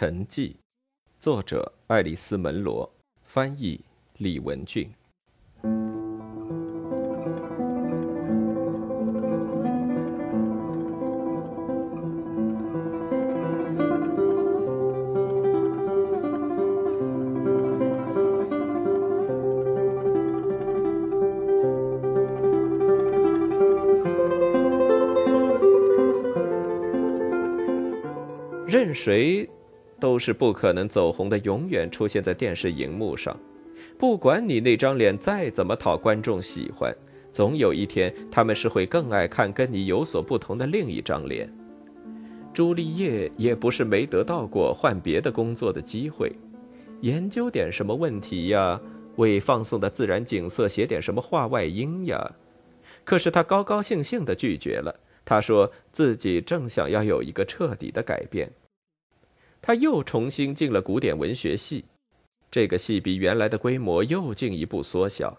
沉寂，作者爱丽丝·门罗，翻译李文俊。任谁都是不可能走红的，永远出现在电视荧幕上。不管你那张脸再怎么讨观众喜欢，总有一天他们是会更爱看跟你有所不同的另一张脸。朱丽叶也不是没得到过换别的工作的机会，研究点什么问题呀，为放送的自然景色写点什么话外音呀。可是他高高兴兴地拒绝了。他说自己正想要有一个彻底的改变。他又重新进了古典文学系，这个系比原来的规模又进一步缩小。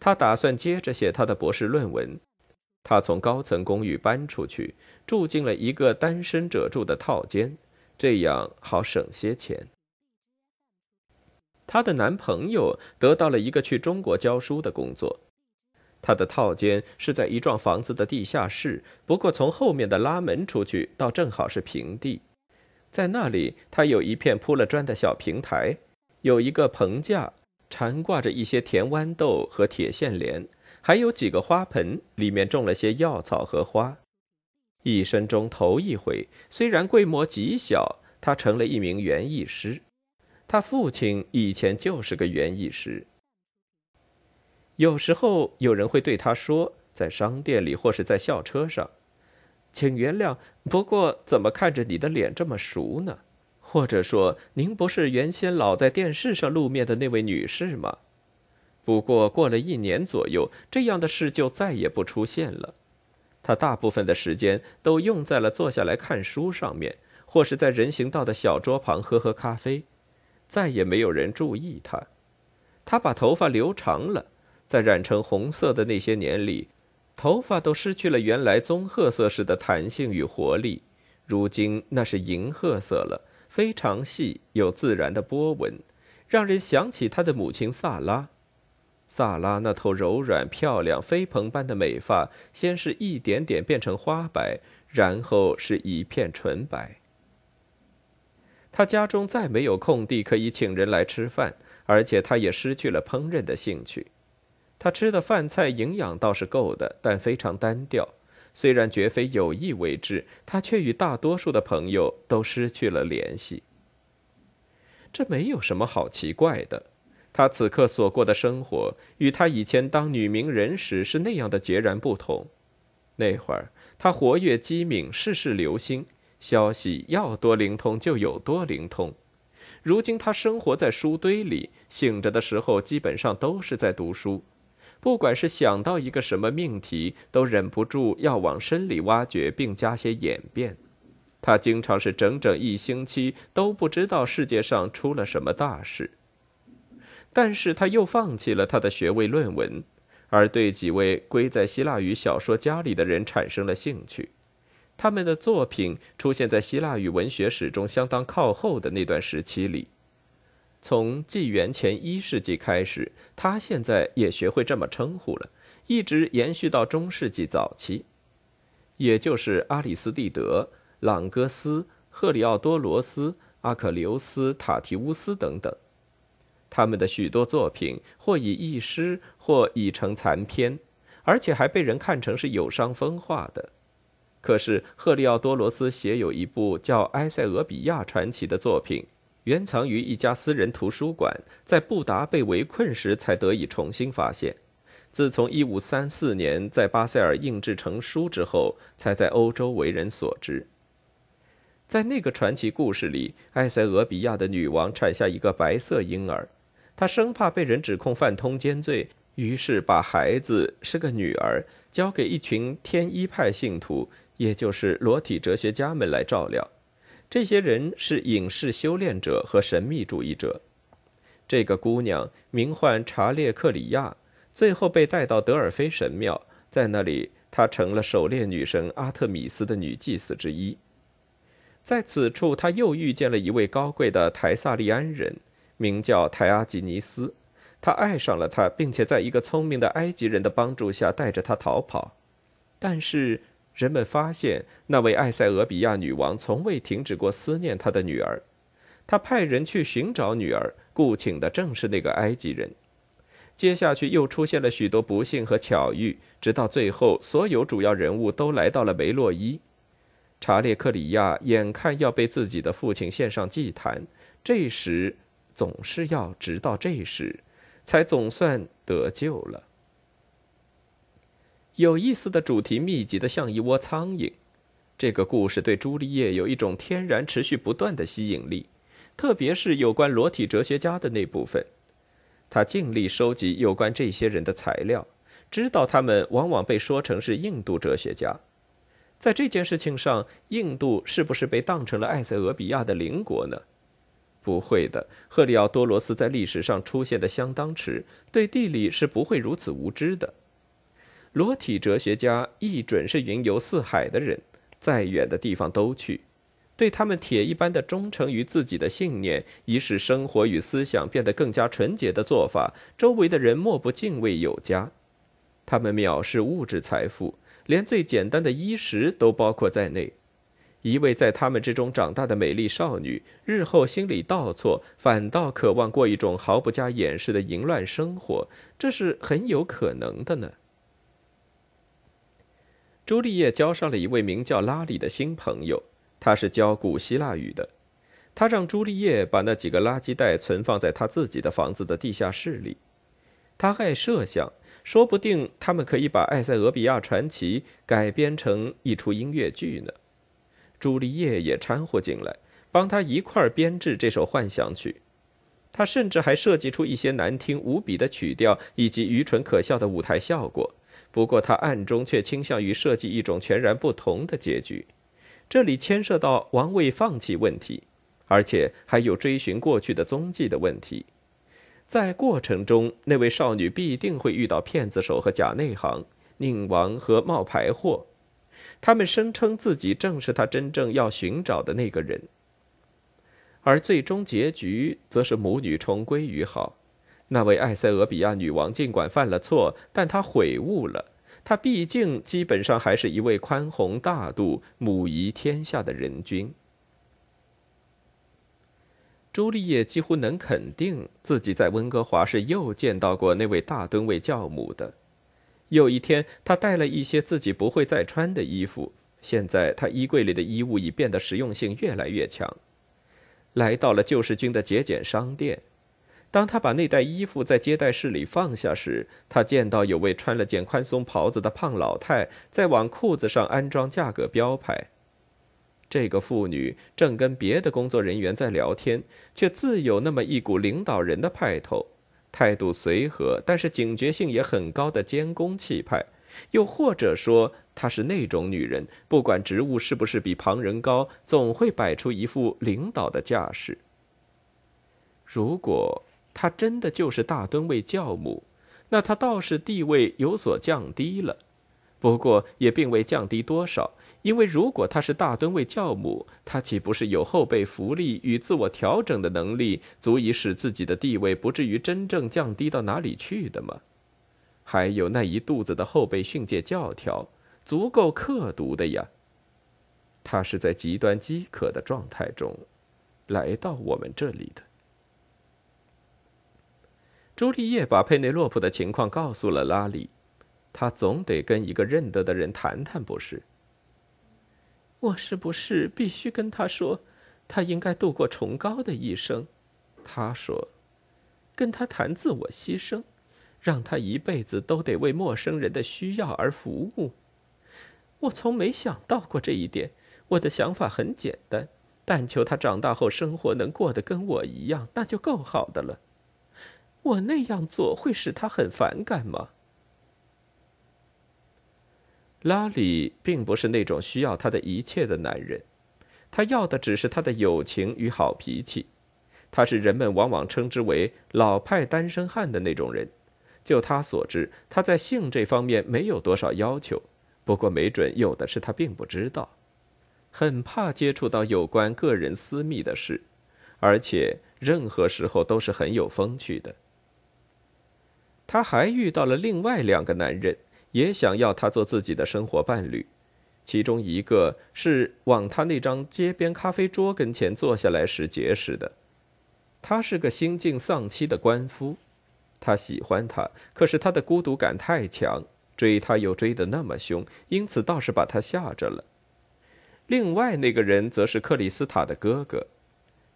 他打算接着写他的博士论文。他从高层公寓搬出去，住进了一个单身者住的套间，这样好省些钱。她的男朋友得到了一个去中国教书的工作。他的套间是在一幢房子的地下室，不过从后面的拉门出去，倒正好是平地。在那里，他有一片铺了砖的小平台，有一个棚架，缠挂着一些甜豌豆和铁线莲，还有几个花盆，里面种了些药草和花。一生中头一回，虽然规模极小，他成了一名园艺师。他父亲以前就是个园艺师。有时候有人会对他说，在商店里或是在校车上。请原谅，不过怎么看着你的脸这么熟呢？或者说，您不是原先老在电视上露面的那位女士吗？不过过了一年左右，这样的事就再也不出现了。他大部分的时间都用在了坐下来看书上面，或是在人行道的小桌旁喝喝咖啡。再也没有人注意他。他把头发留长了，在染成红色的那些年里。头发都失去了原来棕褐色时的弹性与活力，如今那是银褐色了，非常细，有自然的波纹，让人想起他的母亲萨拉。萨拉那头柔软、漂亮、飞蓬般的美发，先是一点点变成花白，然后是一片纯白。他家中再没有空地可以请人来吃饭，而且他也失去了烹饪的兴趣。他吃的饭菜营养倒是够的，但非常单调。虽然绝非有意为之，他却与大多数的朋友都失去了联系。这没有什么好奇怪的。他此刻所过的生活，与他以前当女名人时是那样的截然不同。那会儿他活跃机敏，事事留心，消息要多灵通就有多灵通。如今他生活在书堆里，醒着的时候基本上都是在读书。不管是想到一个什么命题，都忍不住要往深里挖掘，并加些演变。他经常是整整一星期都不知道世界上出了什么大事。但是他又放弃了他的学位论文，而对几位归在希腊语小说家里的人产生了兴趣。他们的作品出现在希腊语文学史中相当靠后的那段时期里。从纪元前一世纪开始，他现在也学会这么称呼了，一直延续到中世纪早期，也就是阿里斯蒂德、朗戈斯、赫里奥多罗斯、阿克琉斯、塔提乌斯等等。他们的许多作品或已佚失，或已成残篇，而且还被人看成是有伤风化的。可是赫里奥多罗斯写有一部叫《埃塞俄比亚传奇》的作品。原藏于一家私人图书馆，在布达被围困时才得以重新发现。自从1534年在巴塞尔印制成书之后，才在欧洲为人所知。在那个传奇故事里，埃塞俄比亚的女王产下一个白色婴儿，她生怕被人指控犯通奸罪，于是把孩子是个女儿交给一群天一派信徒，也就是裸体哲学家们来照料。这些人是隐士修炼者和神秘主义者。这个姑娘名唤查列克里亚，最后被带到德尔菲神庙，在那里她成了狩猎女神阿特米斯的女祭司之一。在此处，她又遇见了一位高贵的台萨利安人，名叫泰阿吉尼斯。她爱上了他，并且在一个聪明的埃及人的帮助下带着他逃跑。但是人们发现，那位埃塞俄比亚女王从未停止过思念她的女儿。他派人去寻找女儿，雇请的正是那个埃及人。接下去又出现了许多不幸和巧遇，直到最后，所有主要人物都来到了梅洛伊。查列克里亚眼看要被自己的父亲献上祭坛，这时总是要直到这时，才总算得救了。有意思的主题密集的像一窝苍蝇。这个故事对朱丽叶有一种天然、持续不断的吸引力，特别是有关裸体哲学家的那部分。他尽力收集有关这些人的材料，知道他们往往被说成是印度哲学家。在这件事情上，印度是不是被当成了埃塞俄比亚的邻国呢？不会的，赫里奥多罗斯在历史上出现的相当迟，对地理是不会如此无知的。裸体哲学家一准是云游四海的人，再远的地方都去。对他们铁一般的忠诚于自己的信念，以使生活与思想变得更加纯洁的做法，周围的人莫不敬畏有加。他们藐视物质财富。连最简单的衣食都包括在内。一位在他们之中长大的美丽少女，日后心里倒错，反倒渴望过一种毫不加掩饰的淫乱生活，这是很有可能的呢。朱丽叶交上了一位名叫拉里的新朋友，他是教古希腊语的。他让朱丽叶把那几个垃圾袋存放在他自己的房子的地下室里。他爱设想。说不定他们可以把《埃塞俄比亚传奇》改编成一出音乐剧呢。朱丽叶也掺和进来，帮他一块儿编制这首幻想曲。他甚至还设计出一些难听无比的曲调以及愚蠢可笑的舞台效果。不过他暗中却倾向于设计一种全然不同的结局。这里牵涉到王位放弃问题，而且还有追寻过去的踪迹的问题。在过程中，那位少女必定会遇到骗子手和假内行、宁王和冒牌货，他们声称自己正是他真正要寻找的那个人。而最终结局则是母女重归于好。那位埃塞俄比亚女王尽管犯了错，但她悔悟了。她毕竟基本上还是一位宽宏大度、母仪天下的人君。朱丽叶几乎能肯定自己在温哥华是又见到过那位大吨位教母的。有一天，她带了一些自己不会再穿的衣服。现在，她衣柜里的衣物已变得实用性越来越强。来到了救世军的节俭商店，当他把那袋衣服在接待室里放下时，他见到有位穿了件宽松袍子的胖老太在往裤子上安装价格标牌。这个妇女正跟别的工作人员在聊天，却自有那么一股领导人的派头，态度随和，但是警觉性也很高的监工气派。又或者说，她是那种女人，不管职务是不是比旁人高，总会摆出一副领导的架势。如果他真的就是大吨位教母，那他倒是地位有所降低了。不过也并未降低多少，因为如果他是大吨位教母，他岂不是有后备福利与自我调整的能力，足以使自己的地位不至于真正降低到哪里去的吗？还有那一肚子的后备训诫教条，足够刻毒的呀。他是在极端饥渴的状态中，来到我们这里的。朱丽叶把佩内洛普的情况告诉了拉里。他总得跟一个认得的人谈谈，不是？我是不是必须跟他说，他应该度过崇高的一生？他说，跟他谈自我牺牲，让他一辈子都得为陌生人的需要而服务。我从没想到过这一点。我的想法很简单，但求他长大后生活能过得跟我一样，那就够好的了。我那样做会使他很反感吗？拉里并不是那种需要他的一切的男人，他要的只是他的友情与好脾气。他是人们往往称之为老派单身汉的那种人。就他所知，他在性这方面没有多少要求，不过没准有的是他并不知道。很怕接触到有关个人私密的事，而且任何时候都是很有风趣的。他还遇到了另外两个男人，也想要他做自己的生活伴侣。其中一个是往他那张街边咖啡桌跟前坐下来时结识的，他是个心境丧妻的官夫，他喜欢他，可是他的孤独感太强，追他又追得那么凶，因此倒是把他吓着了。另外那个人则是克里斯塔的哥哥，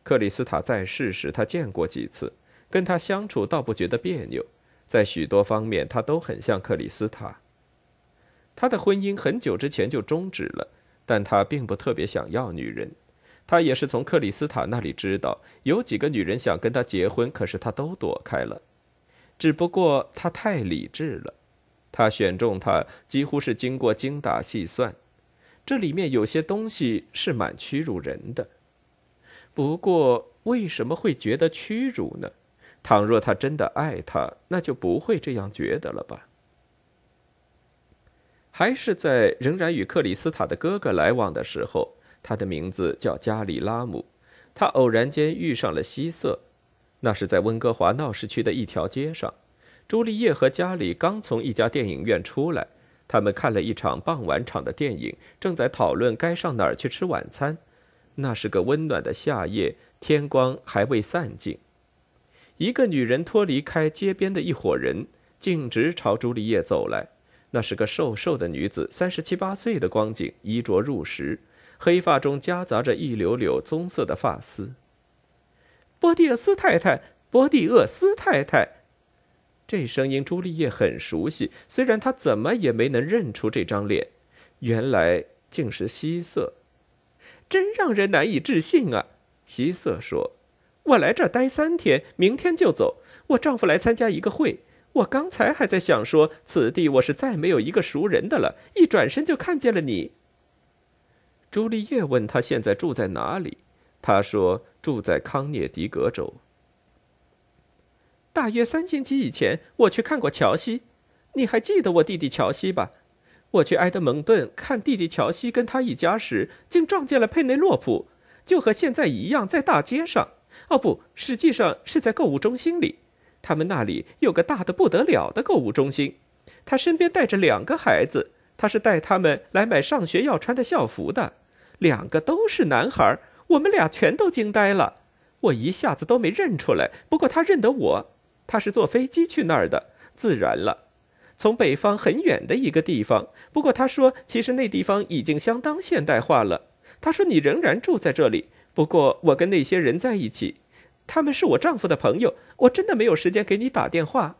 克里斯塔在世时他见过几次，跟他相处倒不觉得别扭，在许多方面他都很像克里斯塔。他的婚姻很久之前就终止了，但他并不特别想要女人。他也是从克里斯塔那里知道，有几个女人想跟他结婚，可是他都躲开了。只不过他太理智了，他选中她几乎是经过精打细算。这里面有些东西是蛮屈辱人的。不过为什么会觉得屈辱呢？倘若他真的爱她，那就不会这样觉得了吧？还是在仍然与克里斯塔的哥哥来往的时候，他的名字叫加里拉姆。他偶然间遇上了希瑟，那是在温哥华闹市区的一条街上。朱丽叶和加里刚从一家电影院出来，他们看了一场傍晚场的电影，正在讨论该上哪儿去吃晚餐。那是个温暖的夏夜，天光还未散尽。一个女人脱离开街边的一伙人，径直朝朱丽叶走来。那是个瘦瘦的女子，三十七八岁的光景，衣着入时，黑发中夹杂着一绺绺棕色的发丝。波蒂厄斯太太，波蒂厄斯太太，这声音朱丽叶很熟悉，虽然她怎么也没能认出这张脸，原来竟是希瑟，真让人难以置信啊！希瑟说：“我来这儿待三天，明天就走。我丈夫来参加一个会。”我刚才还在想说，此地我是再没有一个熟人的了。一转身就看见了你。朱丽叶问他现在住在哪里，他说住在康涅狄格州。大约三星期以前，我去看过乔西，你还记得我弟弟乔西吧？我去埃德蒙顿看弟弟乔西跟他一家时，竟撞见了佩内洛普，就和现在一样，在大街上。哦，不，实际上是在购物中心里。他们那里有个大的不得了的购物中心，他身边带着两个孩子，他是带他们来买上学要穿的校服的，两个都是男孩，我们俩全都惊呆了，我一下子都没认出来，不过他认得我，他是坐飞机去那儿的，自然了，从北方很远的一个地方，不过他说其实那地方已经相当现代化了，他说你仍然住在这里，不过我跟那些人在一起。他们是我丈夫的朋友，我真的没有时间给你打电话。”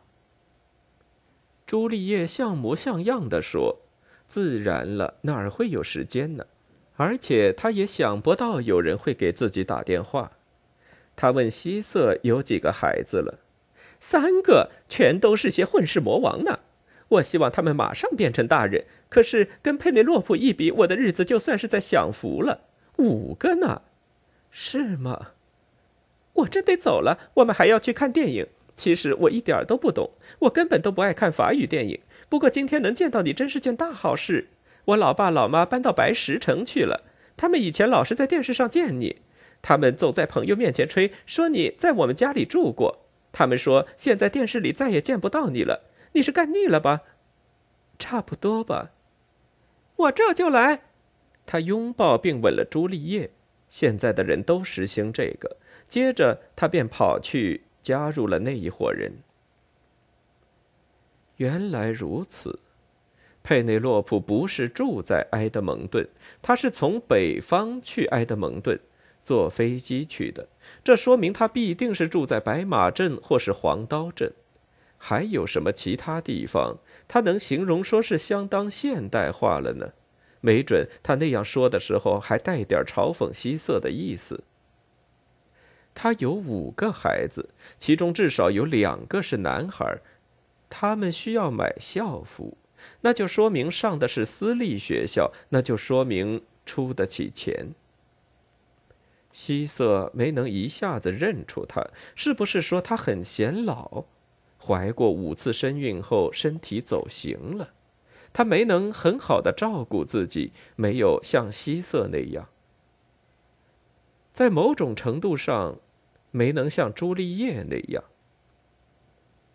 朱丽叶像模像样的说，“自然了，哪儿会有时间呢？而且她也想不到有人会给自己打电话。”他问希瑟有几个孩子了，三个，全都是些混世魔王呢。我希望他们马上变成大人，可是跟佩内洛普一比，我的日子就算是在享福了。五个呢？是吗？我真得走了，我们还要去看电影。其实我一点都不懂，我根本都不爱看法语电影。不过今天能见到你真是件大好事。我老爸老妈搬到白石城去了，他们以前老是在电视上见你，他们总在朋友面前吹说你在我们家里住过。他们说现在电视里再也见不到你了，你是干腻了吧？差不多吧。我这就来。他拥抱并吻了朱丽叶。现在的人都实行这个。接着，他便跑去加入了那一伙人。原来如此，佩内洛普不是住在埃德蒙顿，他是从北方去埃德蒙顿，坐飞机去的。这说明他必定是住在白马镇或是黄刀镇。还有什么其他地方，他能形容说是相当现代化了呢？没准他那样说的时候，还带点嘲讽希瑟的意思。他有五个孩子，其中至少有两个是男孩，他们需要买校服，那就说明上的是私立学校，那就说明出得起钱。希瑟没能一下子认出他，是不是说他很显老？怀过五次身孕后，身体走形了。他没能很好的照顾自己，没有像希瑟那样，在某种程度上，没能像朱丽叶那样。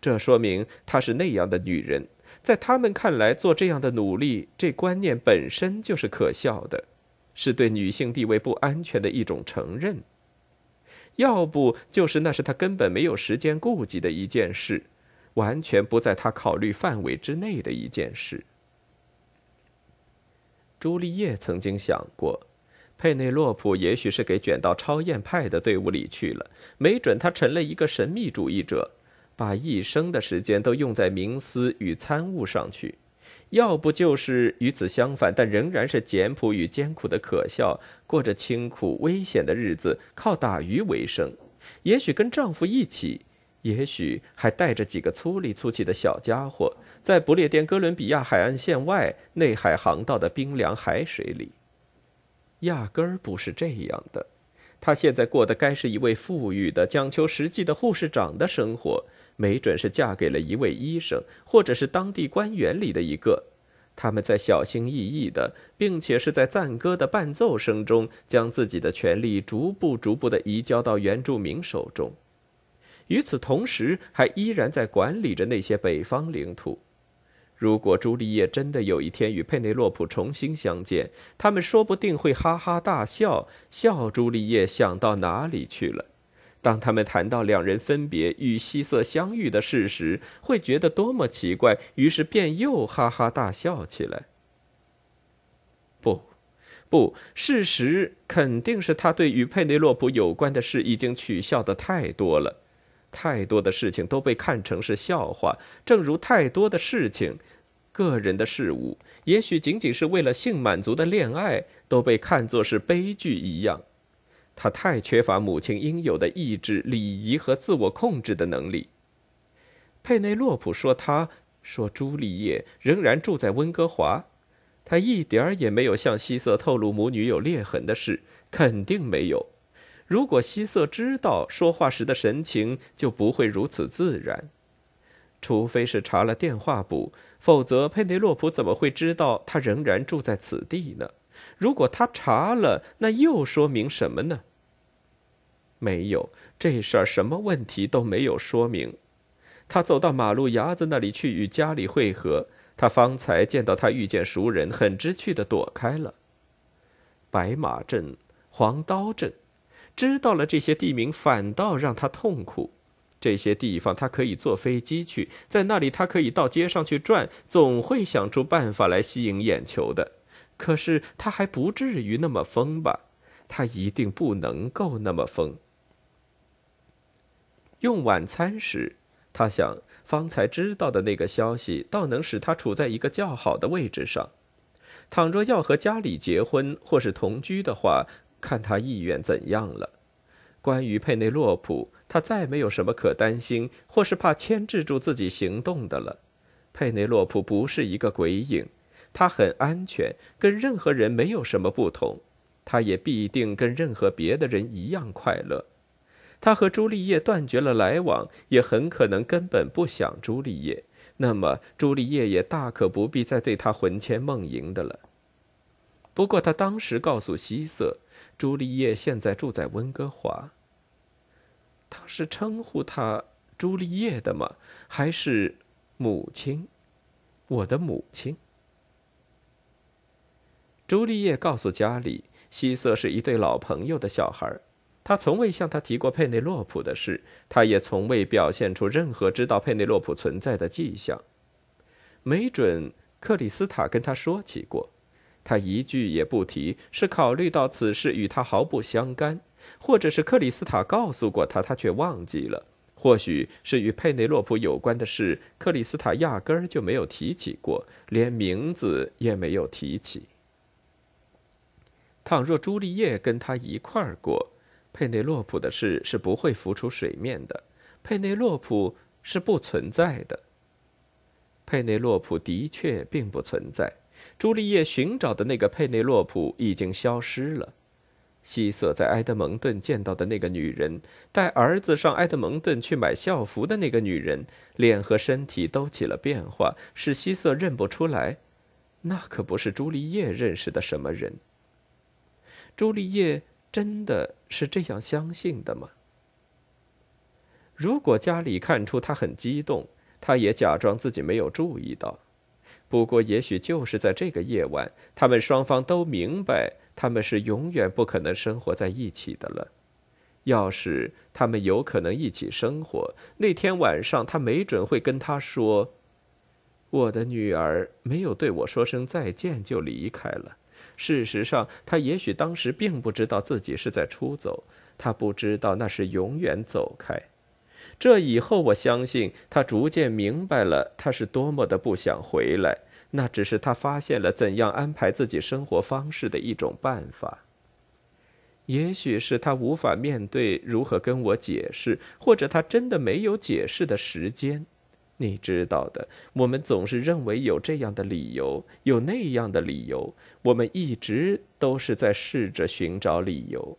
这说明她是那样的女人，在他们看来，做这样的努力，这观念本身就是可笑的，是对女性地位不安全的一种承认。要不就是那是他根本没有时间顾及的一件事，完全不在他考虑范围之内的一件事。朱丽叶曾经想过，佩内洛普也许是给卷到超验派的队伍里去了，没准他成了一个神秘主义者，把一生的时间都用在冥思与参悟上去；要不就是与此相反，但仍然是简朴与艰苦的可笑，过着清苦危险的日子，靠打鱼为生。也许跟丈夫一起。也许还带着几个粗里粗气的小家伙，在不列颠哥伦比亚海岸线外内海航道的冰凉海水里。压根儿不是这样的。她现在过的该是一位富裕的、讲求实际的护士长的生活，没准是嫁给了一位医生，或者是当地官员里的一个。他们在小心翼翼的，并且是在赞歌的伴奏声中，将自己的权利逐步、逐步的移交到原住民手中。与此同时，还依然在管理着那些北方领土。如果朱丽叶真的有一天与佩内洛普重新相见，他们说不定会哈哈大笑，笑朱丽叶想到哪里去了。当他们谈到两人分别与希瑟相遇的事时，会觉得多么奇怪，于是便又哈哈大笑起来。不，不，事实肯定是他对与佩内洛普有关的事已经取笑的太多了。太多的事情都被看成是笑话，正如太多的事情、个人的事物，也许仅仅是为了性满足的恋爱，都被看作是悲剧一样。他太缺乏母亲应有的意志、礼仪和自我控制的能力。佩内洛普说：“他说朱丽叶仍然住在温哥华，他一点儿也没有向希瑟透露母女有裂痕的事，肯定没有。”如果希瑟知道说话时的神情，就不会如此自然。除非是查了电话簿，否则佩内洛普怎么会知道他仍然住在此地呢？如果他查了，那又说明什么呢？没有，这事儿什么问题都没有说明。他走到马路牙子那里去与家里会合，他方才见到他遇见熟人，很知趣的躲开了。白马镇，黄刀镇。知道了这些地名，反倒让他痛苦。这些地方他可以坐飞机去，在那里他可以到街上去转，总会想出办法来吸引眼球的。可是他还不至于那么疯吧？他一定不能够那么疯。用晚餐时，他想方才知道的那个消息，倒能使他处在一个较好的位置上。倘若要和家里结婚或是同居的话。看他意愿怎样了。关于佩内洛普，他再没有什么可担心或是怕牵制住自己行动的了。佩内洛普不是一个鬼影，他很安全，跟任何人没有什么不同。他也必定跟任何别的人一样快乐。他和朱丽叶断绝了来往，也很可能根本不想朱丽叶。那么，朱丽叶也大可不必再对他魂牵梦萦的了。不过，他当时告诉希瑟。朱丽叶现在住在温哥华。他是称呼她朱丽叶的吗？还是母亲？我的母亲。朱丽叶告诉家里，希瑟是一对老朋友的小孩。他从未向他提过佩内洛普的事，他也从未表现出任何知道佩内洛普存在的迹象。没准克里斯塔跟他说起过。他一句也不提，是考虑到此事与他毫不相干，或者是克里斯塔告诉过他，他却忘记了；或许是与佩内洛普有关的事，克里斯塔压根儿就没有提起过，连名字也没有提起。倘若朱丽叶跟他一块儿过，佩内洛普的事是不会浮出水面的，佩内洛普是不存在的。佩内洛普的确并不存在。朱丽叶寻找的那个佩内洛普已经消失了。希瑟在埃德蒙顿见到的那个女人，带儿子上埃德蒙顿去买校服的那个女人，脸和身体都起了变化，使希瑟认不出来。那可不是朱丽叶认识的什么人。朱丽叶真的是这样相信的吗？如果家里看出他很激动，他也假装自己没有注意到。不过，也许就是在这个夜晚，他们双方都明白，他们是永远不可能生活在一起的了。要是他们有可能一起生活，那天晚上他没准会跟他说：“我的女儿没有对我说声再见就离开了。”事实上，他也许当时并不知道自己是在出走，他不知道那是永远走开。这以后，我相信他逐渐明白了，他是多么的不想回来。那只是他发现了怎样安排自己生活方式的一种办法。也许是他无法面对如何跟我解释，或者他真的没有解释的时间。你知道的，我们总是认为有这样的理由，有那样的理由。我们一直都是在试着寻找理由。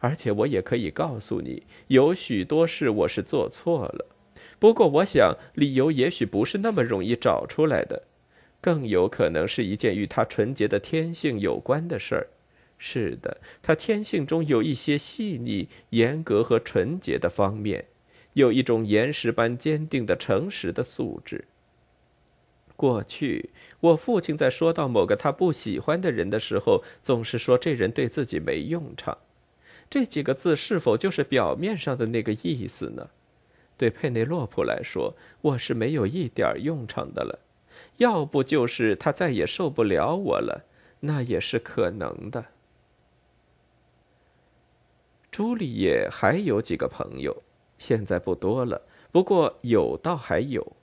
而且我也可以告诉你，有许多事我是做错了。不过，我想理由也许不是那么容易找出来的，更有可能是一件与他纯洁的天性有关的事儿。是的，他天性中有一些细腻、严格和纯洁的方面，有一种岩石般坚定的诚实的素质。过去，我父亲在说到某个他不喜欢的人的时候，总是说这人对自己没用场。这几个字是否就是表面上的那个意思呢？对佩内洛普来说，我是没有一点用场的了。要不就是他再也受不了我了，那也是可能的。朱丽叶还有几个朋友，现在不多了，不过有倒还有。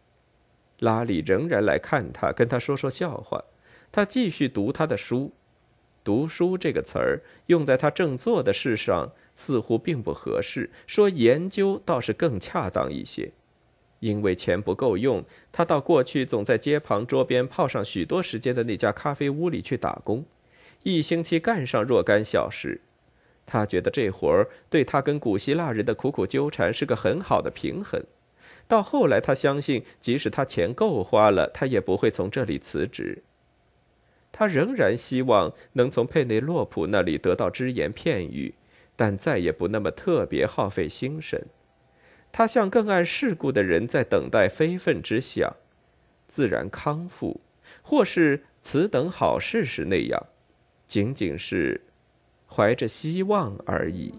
拉里仍然来看他，跟他说说笑话。他继续读他的书。读书这个词儿用在他正做的事上似乎并不合适，说研究倒是更恰当一些。因为钱不够用，他到过去总在街旁桌边泡上许多时间的那家咖啡屋里去打工，一星期干上若干小时。他觉得这活儿对他跟古希腊人的苦苦纠缠是个很好的平衡。到后来，他相信即使他钱够花了，他也不会从这里辞职。他仍然希望能从佩内洛普那里得到只言片语，但再也不那么特别耗费心神。他像更爱世故的人在等待非分之想、自然康复，或是此等好事时那样，仅仅是怀着希望而已。